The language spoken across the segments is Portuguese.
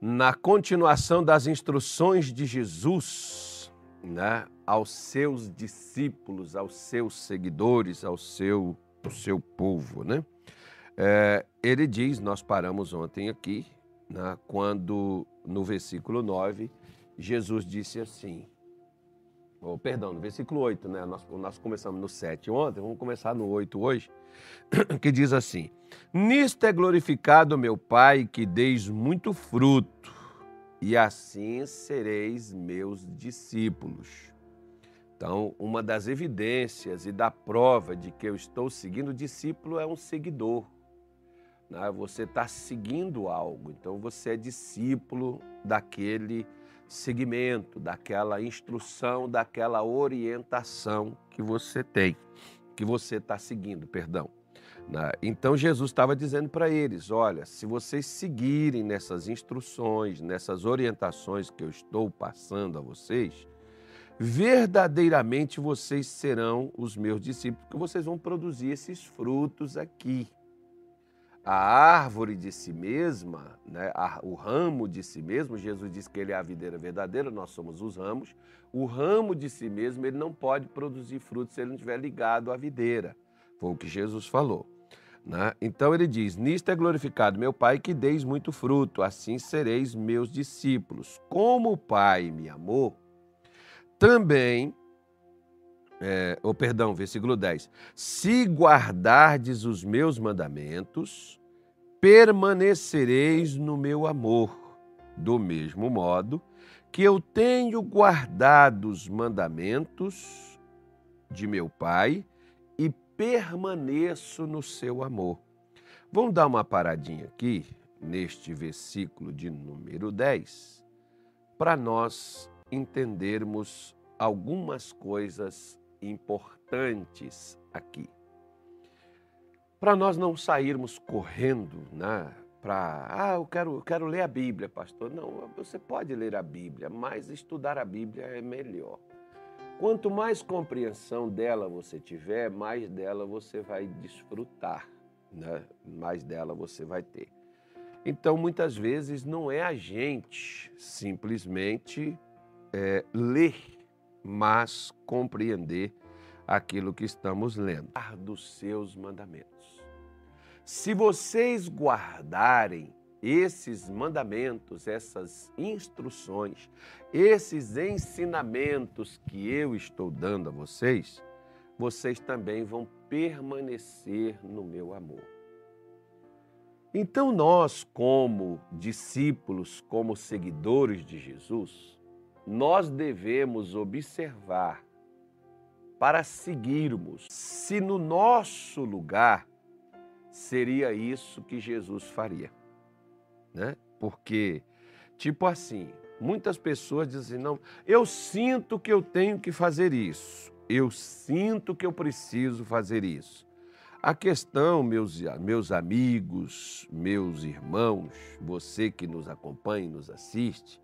na continuação das instruções de Jesus né, aos seus discípulos, aos seus seguidores, ao seu, ao seu povo. Né? É, ele diz, nós paramos ontem aqui, né, quando no versículo 9, Jesus disse assim, oh, perdão, no versículo 8, né, nós, nós começamos no 7 ontem, vamos começar no 8 hoje, que diz assim: Nisto é glorificado meu Pai, que deis muito fruto, e assim sereis meus discípulos. Então, uma das evidências e da prova de que eu estou seguindo o discípulo é um seguidor. Né? Você está seguindo algo, então você é discípulo daquele segmento, daquela instrução, daquela orientação que você tem que você está seguindo, perdão. Né? Então Jesus estava dizendo para eles: olha, se vocês seguirem nessas instruções, nessas orientações que eu estou passando a vocês, verdadeiramente vocês serão os meus discípulos, porque vocês vão produzir esses frutos aqui. A árvore de si mesma, né, o ramo de si mesmo, Jesus disse que ele é a videira verdadeira, nós somos os ramos. O ramo de si mesmo, ele não pode produzir frutos se ele não estiver ligado à videira. Foi o que Jesus falou. Né? Então ele diz: Nisto é glorificado meu Pai, que deis muito fruto, assim sereis meus discípulos. Como o Pai me amou, também é, oh, perdão, versículo 10. Se guardardes os meus mandamentos, permanecereis no meu amor, do mesmo modo que eu tenho guardado os mandamentos de meu Pai e permaneço no seu amor. Vamos dar uma paradinha aqui, neste versículo de número 10, para nós entendermos algumas coisas importantes aqui. Para nós não sairmos correndo, né? Para, ah, eu quero, eu quero ler a Bíblia, pastor. Não, você pode ler a Bíblia, mas estudar a Bíblia é melhor. Quanto mais compreensão dela você tiver, mais dela você vai desfrutar, né? mais dela você vai ter. Então, muitas vezes, não é a gente simplesmente é, ler mas compreender aquilo que estamos lendo. Dos seus mandamentos. Se vocês guardarem esses mandamentos, essas instruções, esses ensinamentos que eu estou dando a vocês, vocês também vão permanecer no meu amor. Então, nós, como discípulos, como seguidores de Jesus, nós devemos observar para seguirmos se no nosso lugar seria isso que Jesus faria. Né? Porque, tipo assim, muitas pessoas dizem: não, eu sinto que eu tenho que fazer isso, eu sinto que eu preciso fazer isso. A questão, meus, meus amigos, meus irmãos, você que nos acompanha e nos assiste,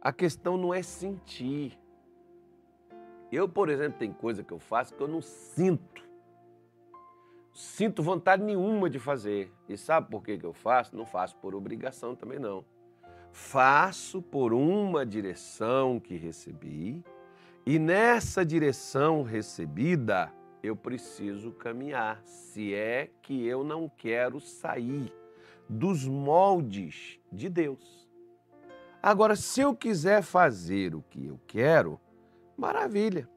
a questão não é sentir. Eu, por exemplo, tem coisa que eu faço que eu não sinto. Sinto vontade nenhuma de fazer. E sabe por que, que eu faço? Não faço por obrigação também não. Faço por uma direção que recebi, e nessa direção recebida eu preciso caminhar, se é que eu não quero sair dos moldes de Deus. Agora, se eu quiser fazer o que eu quero, maravilha.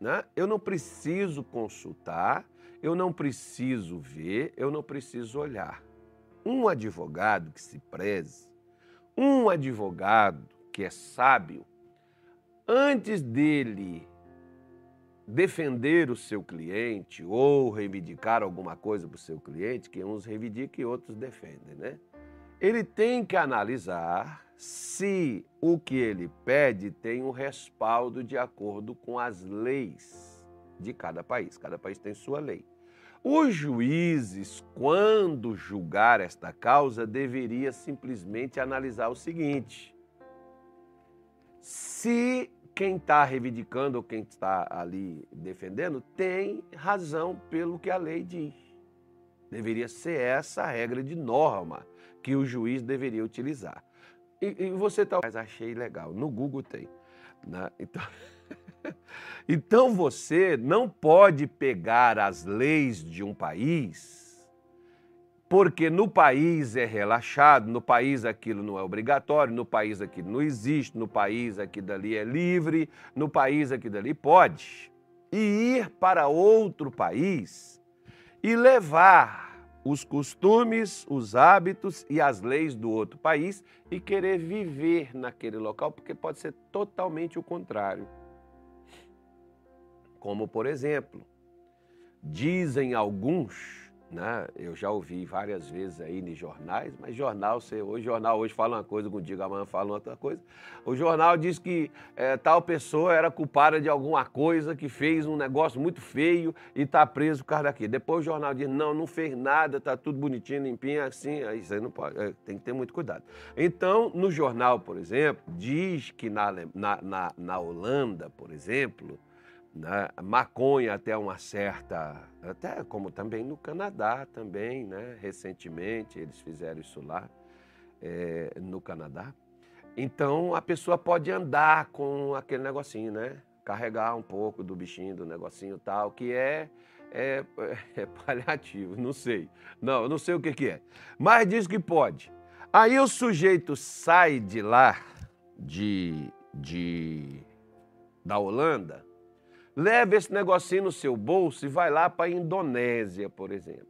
Né? Eu não preciso consultar, eu não preciso ver, eu não preciso olhar. Um advogado que se preze, um advogado que é sábio, antes dele defender o seu cliente ou reivindicar alguma coisa para o seu cliente, que uns reivindicam e outros defendem, né? Ele tem que analisar se o que ele pede tem um respaldo de acordo com as leis de cada país. Cada país tem sua lei. Os juízes, quando julgar esta causa, deveria simplesmente analisar o seguinte: se quem está reivindicando ou quem está ali defendendo tem razão pelo que a lei diz. Deveria ser essa a regra de norma que o juiz deveria utilizar. E, e você tá. Mas achei legal. No Google tem. Né? Então. então você não pode pegar as leis de um país porque no país é relaxado, no país aquilo não é obrigatório, no país aquilo não existe, no país aqui dali é livre, no país aqui dali pode. E ir para outro país e levar os costumes, os hábitos e as leis do outro país e querer viver naquele local, porque pode ser totalmente o contrário. Como, por exemplo, dizem alguns né? Eu já ouvi várias vezes aí nos jornais, mas jornal, você, hoje jornal hoje fala uma coisa, contigo amanhã fala outra coisa. O jornal diz que é, tal pessoa era culpada de alguma coisa, que fez um negócio muito feio e está preso por causa daquilo. Depois o jornal diz, não, não fez nada, está tudo bonitinho, limpinho, assim, aí você não pode, é, tem que ter muito cuidado. Então, no jornal, por exemplo, diz que na, na, na, na Holanda, por exemplo, né? maconha até uma certa, até como também no Canadá também, né? recentemente eles fizeram isso lá é, no Canadá. Então a pessoa pode andar com aquele negocinho, né? Carregar um pouco do bichinho, do negocinho tal, que é, é, é paliativo, não sei. Não, não sei o que, que é. Mas diz que pode. Aí o sujeito sai de lá, de, de da Holanda, Leve esse negocinho no seu bolso e vai lá para a Indonésia, por exemplo.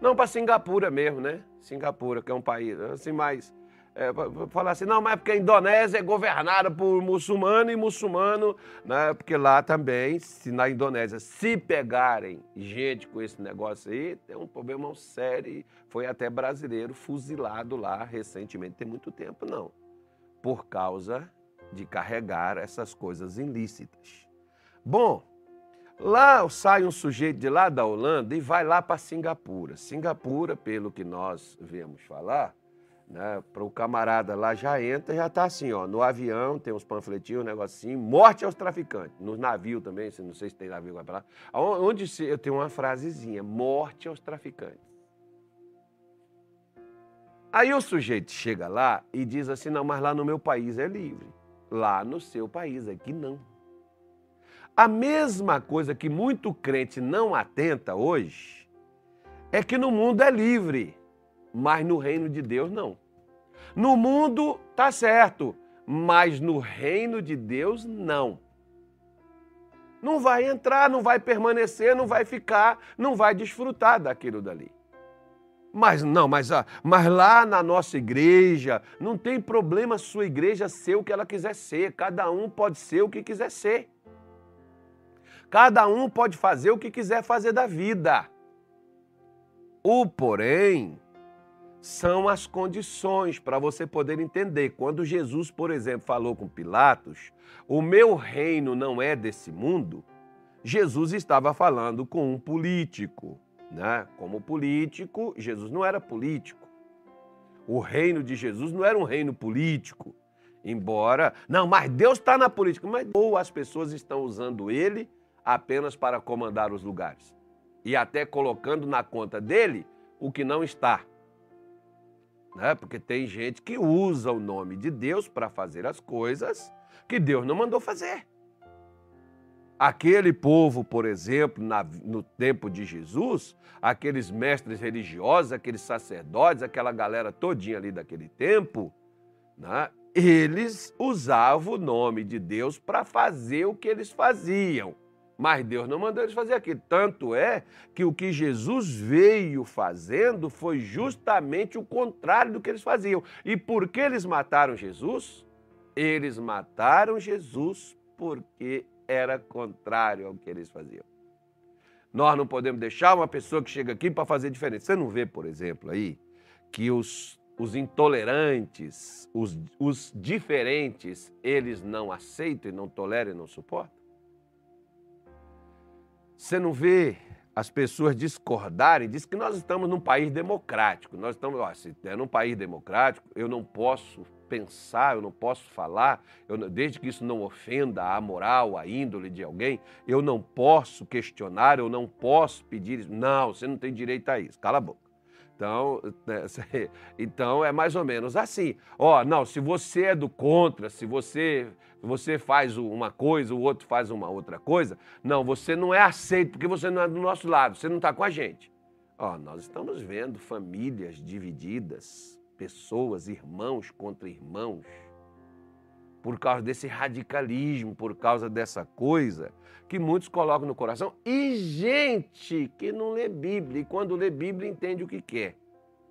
Não para Singapura mesmo, né? Singapura, que é um país assim mais. É, falar assim, não, mas é porque a Indonésia é governada por muçulmano e muçulmano, né? Porque lá também, se na Indonésia, se pegarem gente com esse negócio aí, tem um problema sério. Foi até brasileiro fuzilado lá recentemente, tem muito tempo, não. Por causa de carregar essas coisas ilícitas. Bom, lá sai um sujeito de lá da Holanda e vai lá para Singapura. Singapura, pelo que nós vemos falar, né, para o camarada lá já entra, já está assim, ó, no avião tem uns panfletinhos, um negocinho, morte aos traficantes. Nos navios também, não sei se tem navio para lá. Onde eu tenho uma frasezinha, morte aos traficantes. Aí o sujeito chega lá e diz assim, não, mas lá no meu país é livre. Lá no seu país, aqui não. A mesma coisa que muito crente não atenta hoje é que no mundo é livre, mas no reino de Deus não. No mundo tá certo, mas no reino de Deus não. Não vai entrar, não vai permanecer, não vai ficar, não vai desfrutar daquilo dali. Mas não, mas, ah, mas lá na nossa igreja não tem problema sua igreja ser o que ela quiser ser. Cada um pode ser o que quiser ser. Cada um pode fazer o que quiser fazer da vida. O porém são as condições para você poder entender. Quando Jesus, por exemplo, falou com Pilatos, o meu reino não é desse mundo, Jesus estava falando com um político. Né? Como político, Jesus não era político. O reino de Jesus não era um reino político. Embora, não, mas Deus está na política. Mas ou as pessoas estão usando ele apenas para comandar os lugares e até colocando na conta dele o que não está. Né? Porque tem gente que usa o nome de Deus para fazer as coisas que Deus não mandou fazer. Aquele povo, por exemplo, na, no tempo de Jesus, aqueles mestres religiosos, aqueles sacerdotes, aquela galera todinha ali daquele tempo, né? eles usavam o nome de Deus para fazer o que eles faziam. Mas Deus não mandou eles fazer aquilo. Tanto é que o que Jesus veio fazendo foi justamente o contrário do que eles faziam. E por que eles mataram Jesus? Eles mataram Jesus porque era contrário ao que eles faziam. Nós não podemos deixar uma pessoa que chega aqui para fazer diferente. Você não vê, por exemplo, aí, que os, os intolerantes, os, os diferentes, eles não aceitam e não toleram e não suportam? Você não vê as pessoas discordarem, diz que nós estamos num país democrático. Nós estamos, ó, se é num país democrático, eu não posso pensar, eu não posso falar, eu, desde que isso não ofenda a moral, a índole de alguém, eu não posso questionar, eu não posso pedir isso. Não, você não tem direito a isso. Cala a boca. Então, né, então é mais ou menos assim. Ó, não, se você é do contra, se você você faz uma coisa, o outro faz uma outra coisa, não, você não é aceito porque você não é do nosso lado, você não está com a gente. Ó, nós estamos vendo famílias divididas, pessoas, irmãos contra irmãos, por causa desse radicalismo, por causa dessa coisa que muitos colocam no coração, e gente que não lê Bíblia, e quando lê Bíblia entende o que quer.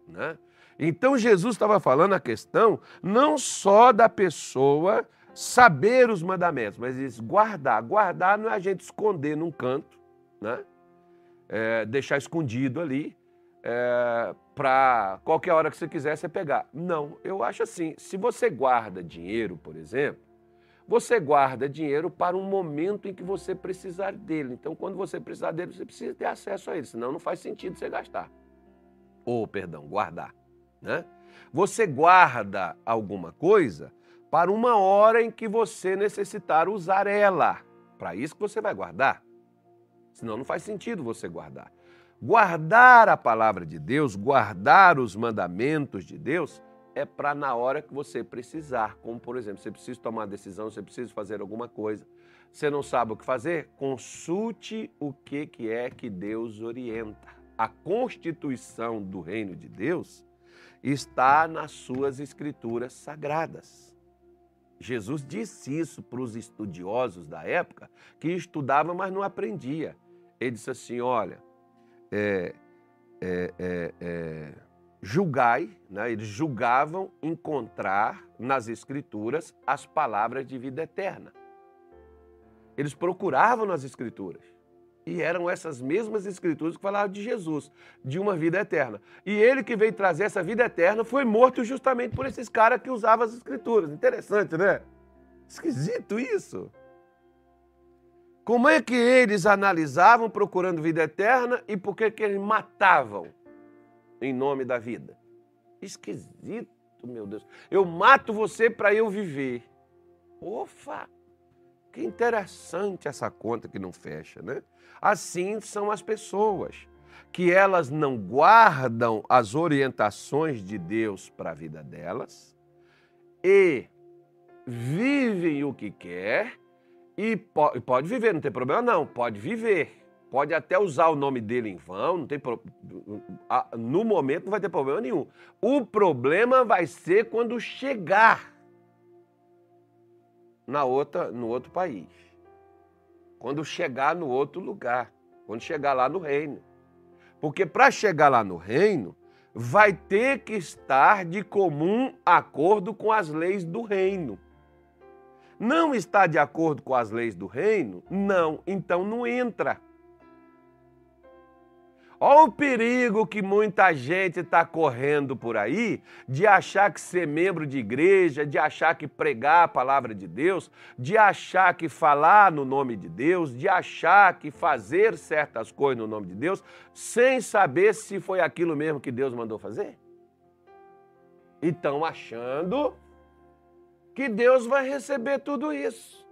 Né? Então Jesus estava falando a questão não só da pessoa saber os mandamentos, mas guardar. Guardar não é a gente esconder num canto, né? É, deixar escondido ali, é, para qualquer hora que você quiser você pegar. Não, eu acho assim, se você guarda dinheiro, por exemplo, você guarda dinheiro para um momento em que você precisar dele. Então, quando você precisar dele, você precisa ter acesso a ele, senão não faz sentido você gastar. Ou, perdão, guardar. Né? Você guarda alguma coisa para uma hora em que você necessitar usar ela. Para isso que você vai guardar. Senão não faz sentido você guardar. Guardar a palavra de Deus, guardar os mandamentos de Deus, é para na hora que você precisar. Como, por exemplo, você precisa tomar uma decisão, você precisa fazer alguma coisa. Você não sabe o que fazer? Consulte o que, que é que Deus orienta. A constituição do reino de Deus está nas suas escrituras sagradas. Jesus disse isso para os estudiosos da época que estudavam, mas não aprendia. Ele disse assim: olha, é, é, é, é julgai, né? eles julgavam encontrar nas Escrituras as palavras de vida eterna. Eles procuravam nas Escrituras. E eram essas mesmas Escrituras que falavam de Jesus, de uma vida eterna. E ele que veio trazer essa vida eterna foi morto justamente por esses caras que usavam as Escrituras. Interessante, né? Esquisito isso. Como é que eles analisavam procurando vida eterna e por que, que eles matavam? em nome da vida. Esquisito, meu Deus. Eu mato você para eu viver. Ofa! Que interessante essa conta que não fecha, né? Assim são as pessoas, que elas não guardam as orientações de Deus para a vida delas e vivem o que quer e pode viver, não tem problema não, pode viver Pode até usar o nome dele em vão, não tem pro... no momento não vai ter problema nenhum. O problema vai ser quando chegar na outra, no outro país. Quando chegar no outro lugar, quando chegar lá no reino. Porque para chegar lá no reino, vai ter que estar de comum acordo com as leis do reino. Não está de acordo com as leis do reino? Não, então não entra. Olha o perigo que muita gente está correndo por aí de achar que ser membro de igreja, de achar que pregar a palavra de Deus, de achar que falar no nome de Deus, de achar que fazer certas coisas no nome de Deus, sem saber se foi aquilo mesmo que Deus mandou fazer. E estão achando que Deus vai receber tudo isso,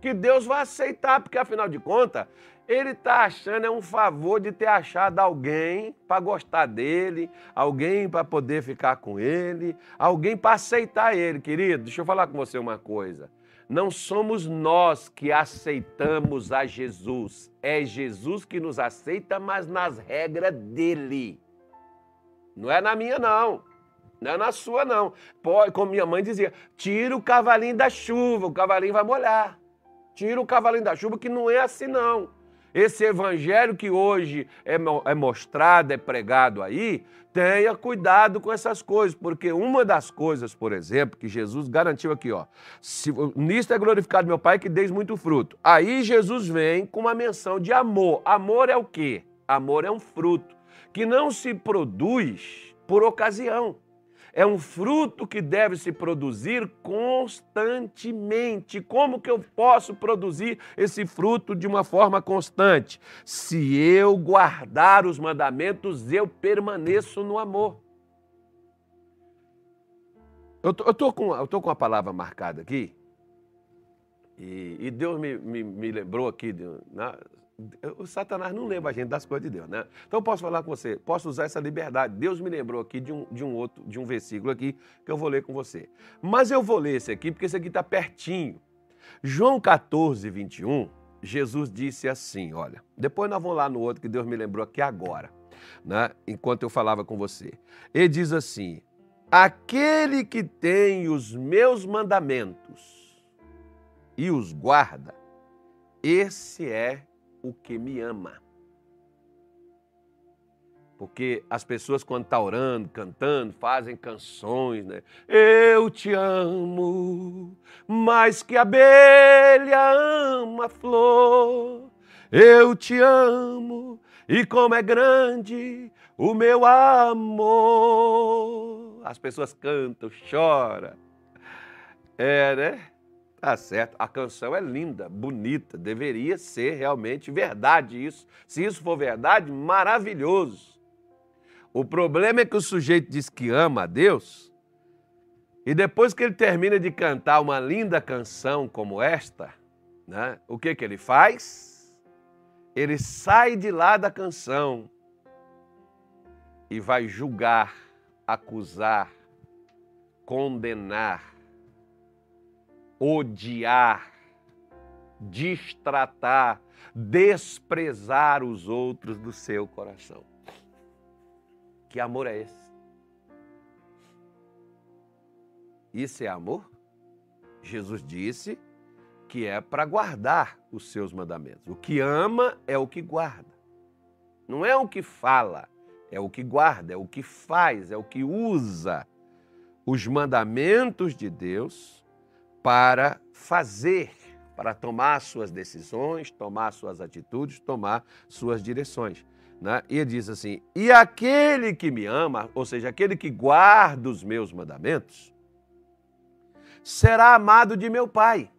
que Deus vai aceitar, porque afinal de contas, ele está achando é um favor de ter achado alguém para gostar dele, alguém para poder ficar com ele, alguém para aceitar ele, querido. Deixa eu falar com você uma coisa. Não somos nós que aceitamos a Jesus, é Jesus que nos aceita, mas nas regras dele. Não é na minha, não. Não é na sua, não. Pode, como minha mãe dizia, tira o cavalinho da chuva, o cavalinho vai molhar. Tira o cavalinho da chuva, que não é assim, não. Esse evangelho que hoje é, é mostrado, é pregado aí, tenha cuidado com essas coisas, porque uma das coisas, por exemplo, que Jesus garantiu aqui, ó, se, nisto é glorificado meu Pai que deis muito fruto. Aí Jesus vem com uma menção de amor. Amor é o quê? Amor é um fruto que não se produz por ocasião é um fruto que deve se produzir constantemente. Como que eu posso produzir esse fruto de uma forma constante? Se eu guardar os mandamentos, eu permaneço no amor. Eu estou com, eu tô com a palavra marcada aqui, e, e Deus me, me, me, lembrou aqui, de, né, o Satanás não lembra a gente das coisas de Deus, né? Então eu posso falar com você, posso usar essa liberdade. Deus me lembrou aqui de um, de um outro, de um versículo aqui que eu vou ler com você. Mas eu vou ler esse aqui porque esse aqui está pertinho. João 14, 21, Jesus disse assim: olha, depois nós vamos lá no outro que Deus me lembrou aqui agora, né? Enquanto eu falava com você. Ele diz assim: aquele que tem os meus mandamentos e os guarda, esse é o que me ama. Porque as pessoas, quando estão tá orando, cantando, fazem canções, né? Eu te amo, mais que a abelha ama a flor. Eu te amo, e como é grande o meu amor. As pessoas cantam, choram. É, né? Tá certo. A canção é linda, bonita, deveria ser realmente verdade isso. Se isso for verdade, maravilhoso. O problema é que o sujeito diz que ama a Deus e depois que ele termina de cantar uma linda canção como esta, né, o que, que ele faz? Ele sai de lá da canção e vai julgar, acusar, condenar odiar, distratar, desprezar os outros do seu coração. Que amor é esse? Isso é amor? Jesus disse que é para guardar os seus mandamentos. O que ama é o que guarda. Não é o que fala, é o que guarda, é o que faz, é o que usa os mandamentos de Deus para fazer, para tomar suas decisões, tomar suas atitudes, tomar suas direções. Né? E ele diz assim: E aquele que me ama, ou seja, aquele que guarda os meus mandamentos, será amado de meu Pai.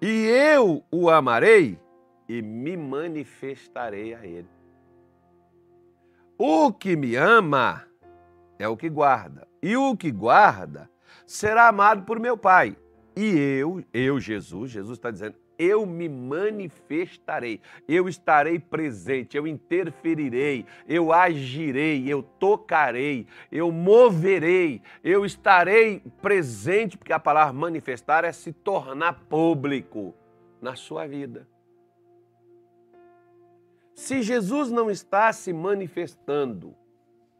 E eu o amarei e me manifestarei a ele. O que me ama é o que guarda, e o que guarda será amado por meu Pai. E eu, eu, Jesus, Jesus está dizendo, eu me manifestarei, eu estarei presente, eu interferirei, eu agirei, eu tocarei, eu moverei, eu estarei presente, porque a palavra manifestar é se tornar público na sua vida. Se Jesus não está se manifestando,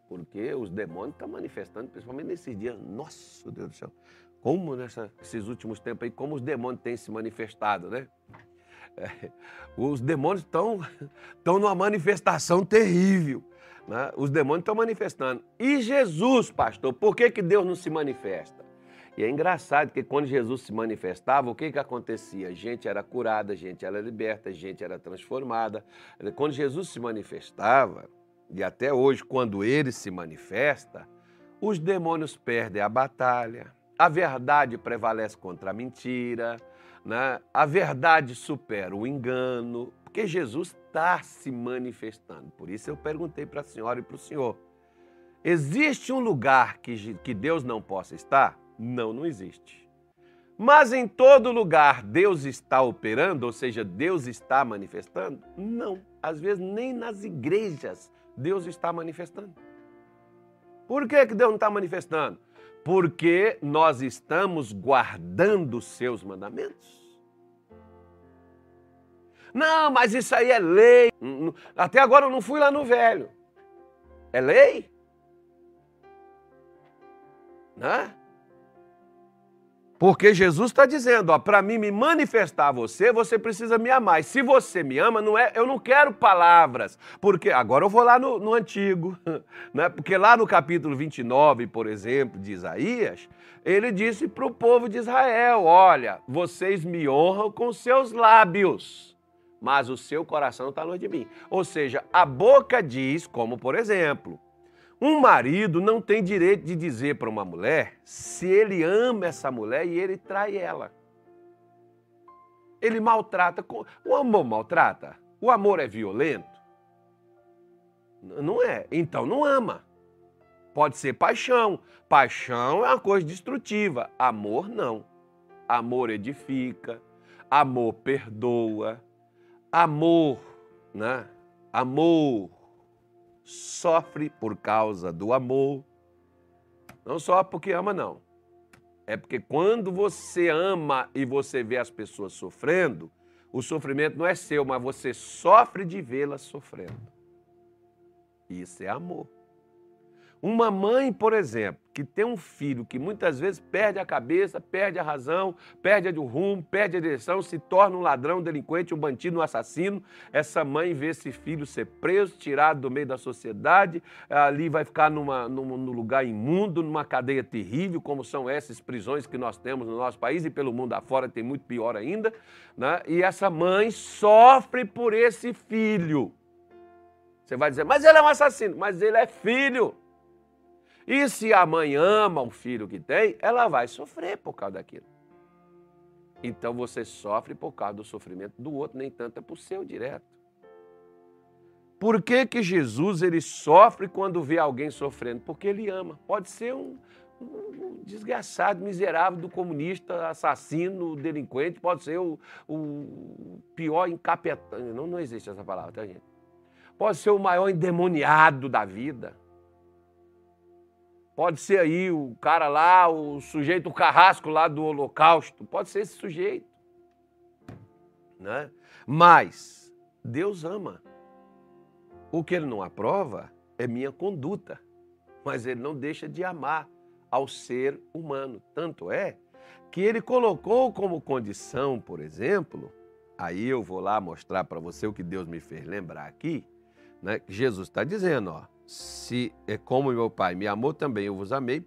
porque os demônios estão manifestando, principalmente nesses dias. Nossa, Deus do céu. Como nesses últimos tempos aí, como os demônios têm se manifestado, né? É, os demônios estão, estão numa manifestação terrível. Né? Os demônios estão manifestando. E Jesus, pastor, por que, que Deus não se manifesta? E é engraçado que quando Jesus se manifestava, o que, que acontecia? Gente era curada, gente era liberta, gente era transformada. Quando Jesus se manifestava, e até hoje, quando ele se manifesta, os demônios perdem a batalha, a verdade prevalece contra a mentira, né? a verdade supera o engano, porque Jesus está se manifestando. Por isso eu perguntei para a senhora e para o senhor: existe um lugar que, que Deus não possa estar? Não, não existe. Mas em todo lugar Deus está operando, ou seja, Deus está manifestando? Não. Às vezes nem nas igrejas Deus está manifestando. Por que, que Deus não está manifestando? Porque nós estamos guardando os seus mandamentos. Não, mas isso aí é lei. Até agora eu não fui lá no velho. É lei? Né? Porque Jesus está dizendo, para mim me manifestar a você, você precisa me amar. E se você me ama, não é, eu não quero palavras. Porque agora eu vou lá no, no Antigo, né? porque lá no capítulo 29, por exemplo, de Isaías, ele disse para o povo de Israel: Olha, vocês me honram com seus lábios, mas o seu coração está longe de mim. Ou seja, a boca diz, como por exemplo, um marido não tem direito de dizer para uma mulher se ele ama essa mulher e ele trai ela. Ele maltrata. O amor maltrata? O amor é violento? Não é. Então não ama. Pode ser paixão. Paixão é uma coisa destrutiva. Amor não. Amor edifica. Amor perdoa. amor, né? Amor sofre por causa do amor. Não só porque ama, não. É porque quando você ama e você vê as pessoas sofrendo, o sofrimento não é seu, mas você sofre de vê-las sofrendo. Isso é amor. Uma mãe, por exemplo, que tem um filho que muitas vezes perde a cabeça, perde a razão, perde o rumo, perde a direção, se torna um ladrão, um delinquente, um bandido, um assassino, essa mãe vê esse filho ser preso, tirado do meio da sociedade, ali vai ficar numa, num, num lugar imundo, numa cadeia terrível, como são essas prisões que nós temos no nosso país e pelo mundo afora tem muito pior ainda, né? e essa mãe sofre por esse filho. Você vai dizer, mas ele é um assassino, mas ele é filho. E se a mãe ama o filho que tem, ela vai sofrer por causa daquilo. Então você sofre por causa do sofrimento do outro, nem tanto é por seu direto. Por que, que Jesus ele sofre quando vê alguém sofrendo? Porque ele ama. Pode ser um, um desgraçado, miserável do comunista, assassino, delinquente, pode ser o, o pior encapetante. Não, não existe essa palavra, tá, gente? Pode ser o maior endemoniado da vida Pode ser aí o cara lá, o sujeito, o carrasco lá do holocausto. Pode ser esse sujeito. Né? Mas Deus ama. O que ele não aprova é minha conduta. Mas ele não deixa de amar ao ser humano. Tanto é que ele colocou como condição, por exemplo, aí eu vou lá mostrar para você o que Deus me fez lembrar aqui, né? Jesus está dizendo, ó, se é como meu Pai me amou também, eu vos amei,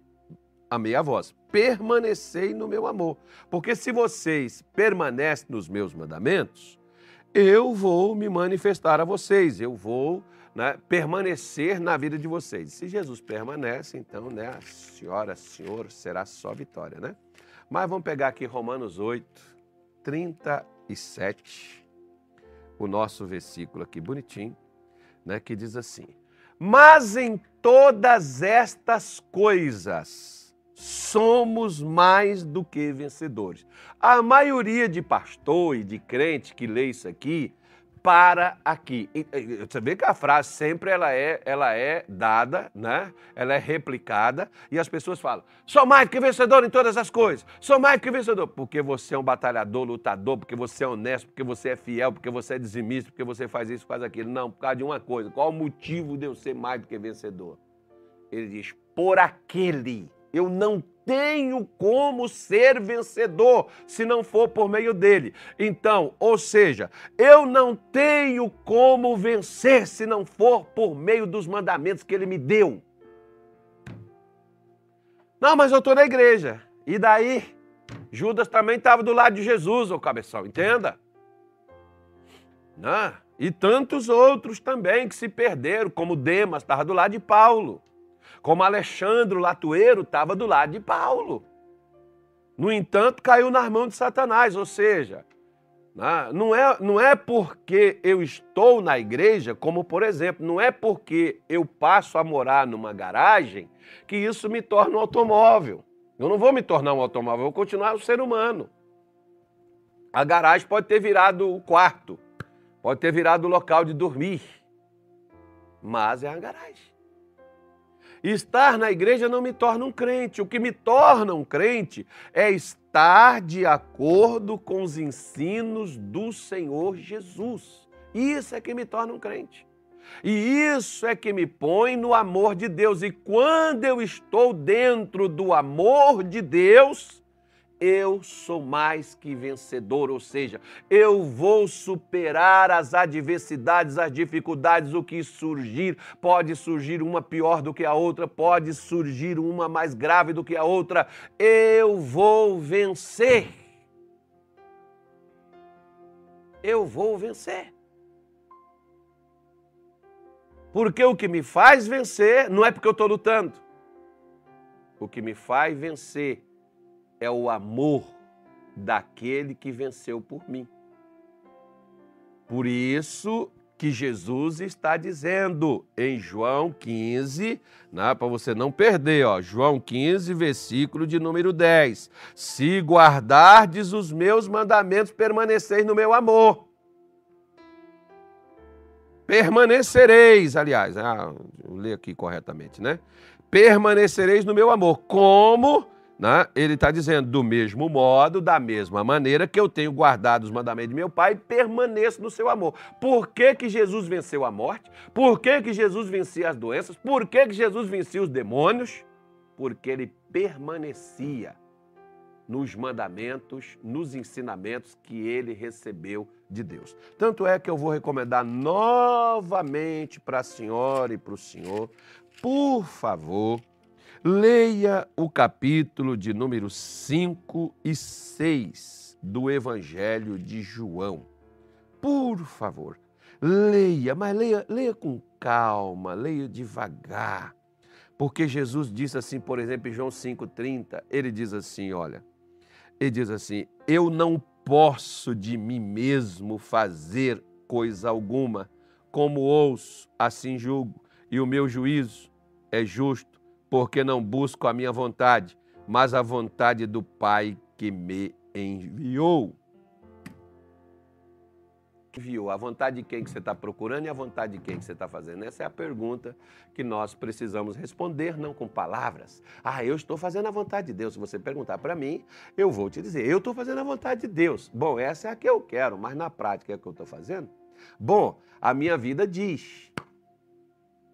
amei a vós. Permanecei no meu amor. Porque se vocês permanecem nos meus mandamentos, eu vou me manifestar a vocês, eu vou né, permanecer na vida de vocês. Se Jesus permanece, então, né, a senhora, senhor, será só vitória, né? Mas vamos pegar aqui Romanos 8, 37, o nosso versículo aqui bonitinho, né, que diz assim: mas em todas estas coisas somos mais do que vencedores. A maioria de pastor e de crente que lê isso aqui para aqui. Você vê que a frase sempre ela é, ela é dada, né? Ela é replicada e as pessoas falam: "Sou mais que vencedor em todas as coisas. Sou mais que vencedor porque você é um batalhador, lutador, porque você é honesto, porque você é fiel, porque você é dizimista, porque você faz isso, faz aquilo". Não, por causa de uma coisa. Qual o motivo de eu ser mais do que vencedor? Ele diz: "Por aquele eu não tenho como ser vencedor se não for por meio dele. Então, ou seja, eu não tenho como vencer se não for por meio dos mandamentos que ele me deu. Não, mas eu estou na igreja. E daí? Judas também estava do lado de Jesus, ô cabeção, entenda? Não. E tantos outros também que se perderam, como Demas estava do lado de Paulo como Alexandre Latueiro estava do lado de Paulo. No entanto, caiu nas mãos de Satanás, ou seja, né, não é, não é porque eu estou na igreja, como por exemplo, não é porque eu passo a morar numa garagem que isso me torna um automóvel. Eu não vou me tornar um automóvel, eu vou continuar um ser humano. A garagem pode ter virado o quarto, pode ter virado o local de dormir, mas é a garagem. Estar na igreja não me torna um crente. O que me torna um crente é estar de acordo com os ensinos do Senhor Jesus. Isso é que me torna um crente. E isso é que me põe no amor de Deus. E quando eu estou dentro do amor de Deus, eu sou mais que vencedor, ou seja, eu vou superar as adversidades, as dificuldades, o que surgir. Pode surgir uma pior do que a outra, pode surgir uma mais grave do que a outra. Eu vou vencer. Eu vou vencer. Porque o que me faz vencer não é porque eu estou lutando. O que me faz vencer é o amor daquele que venceu por mim. Por isso que Jesus está dizendo em João 15, né, para você não perder, ó, João 15, versículo de número 10. Se guardardes os meus mandamentos, permaneceis no meu amor. Permanecereis, aliás, ah, eu aqui corretamente, né? Permanecereis no meu amor, como né? Ele está dizendo, do mesmo modo, da mesma maneira que eu tenho guardado os mandamentos de meu Pai, permaneço no seu amor. Por que, que Jesus venceu a morte? Por que, que Jesus vencia as doenças? Por que, que Jesus vencia os demônios? Porque ele permanecia nos mandamentos, nos ensinamentos que ele recebeu de Deus. Tanto é que eu vou recomendar novamente para a senhora e para o senhor, por favor, Leia o capítulo de número 5 e 6 do Evangelho de João. Por favor, leia, mas leia, leia com calma, leia devagar. Porque Jesus disse assim, por exemplo, em João 5,30, ele diz assim: olha, ele diz assim: Eu não posso de mim mesmo fazer coisa alguma, como ouço, assim julgo, e o meu juízo é justo porque não busco a minha vontade, mas a vontade do Pai que me enviou. Enviou. A vontade de quem que você está procurando e a vontade de quem que você está fazendo? Essa é a pergunta que nós precisamos responder, não com palavras. Ah, eu estou fazendo a vontade de Deus. Se você perguntar para mim, eu vou te dizer, eu estou fazendo a vontade de Deus. Bom, essa é a que eu quero, mas na prática é a que eu estou fazendo? Bom, a minha vida diz.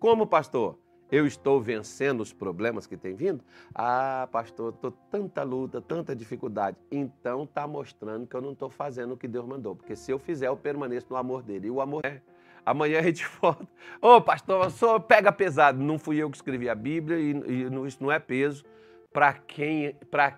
Como, pastor? Eu estou vencendo os problemas que tem vindo? Ah, pastor, estou tanta luta, tanta dificuldade. Então está mostrando que eu não estou fazendo o que Deus mandou. Porque se eu fizer, eu permaneço no amor dele. E o amor é. Amanhã a gente volta. Ô, oh, pastor, só pega pesado. Não fui eu que escrevi a Bíblia e, e isso não é peso para quem,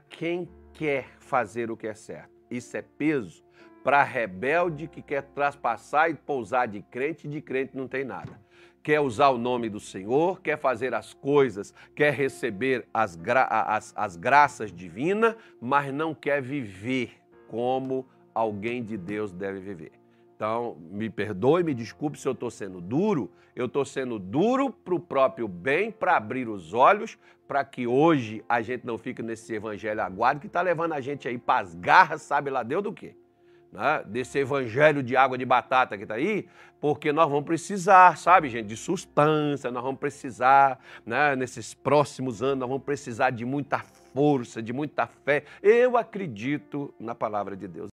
quem quer fazer o que é certo. Isso é peso para rebelde que quer traspassar e pousar de crente de crente não tem nada quer usar o nome do Senhor, quer fazer as coisas, quer receber as, gra as, as graças divinas, mas não quer viver como alguém de Deus deve viver. Então, me perdoe, me desculpe se eu estou sendo duro. Eu estou sendo duro para o próprio bem, para abrir os olhos, para que hoje a gente não fique nesse evangelho aguado que está levando a gente aí para as garras, sabe lá Deus do quê? Né, desse evangelho de água de batata que está aí, porque nós vamos precisar, sabe, gente, de substância, nós vamos precisar, né, nesses próximos anos, nós vamos precisar de muita força, de muita fé. Eu acredito na palavra de Deus.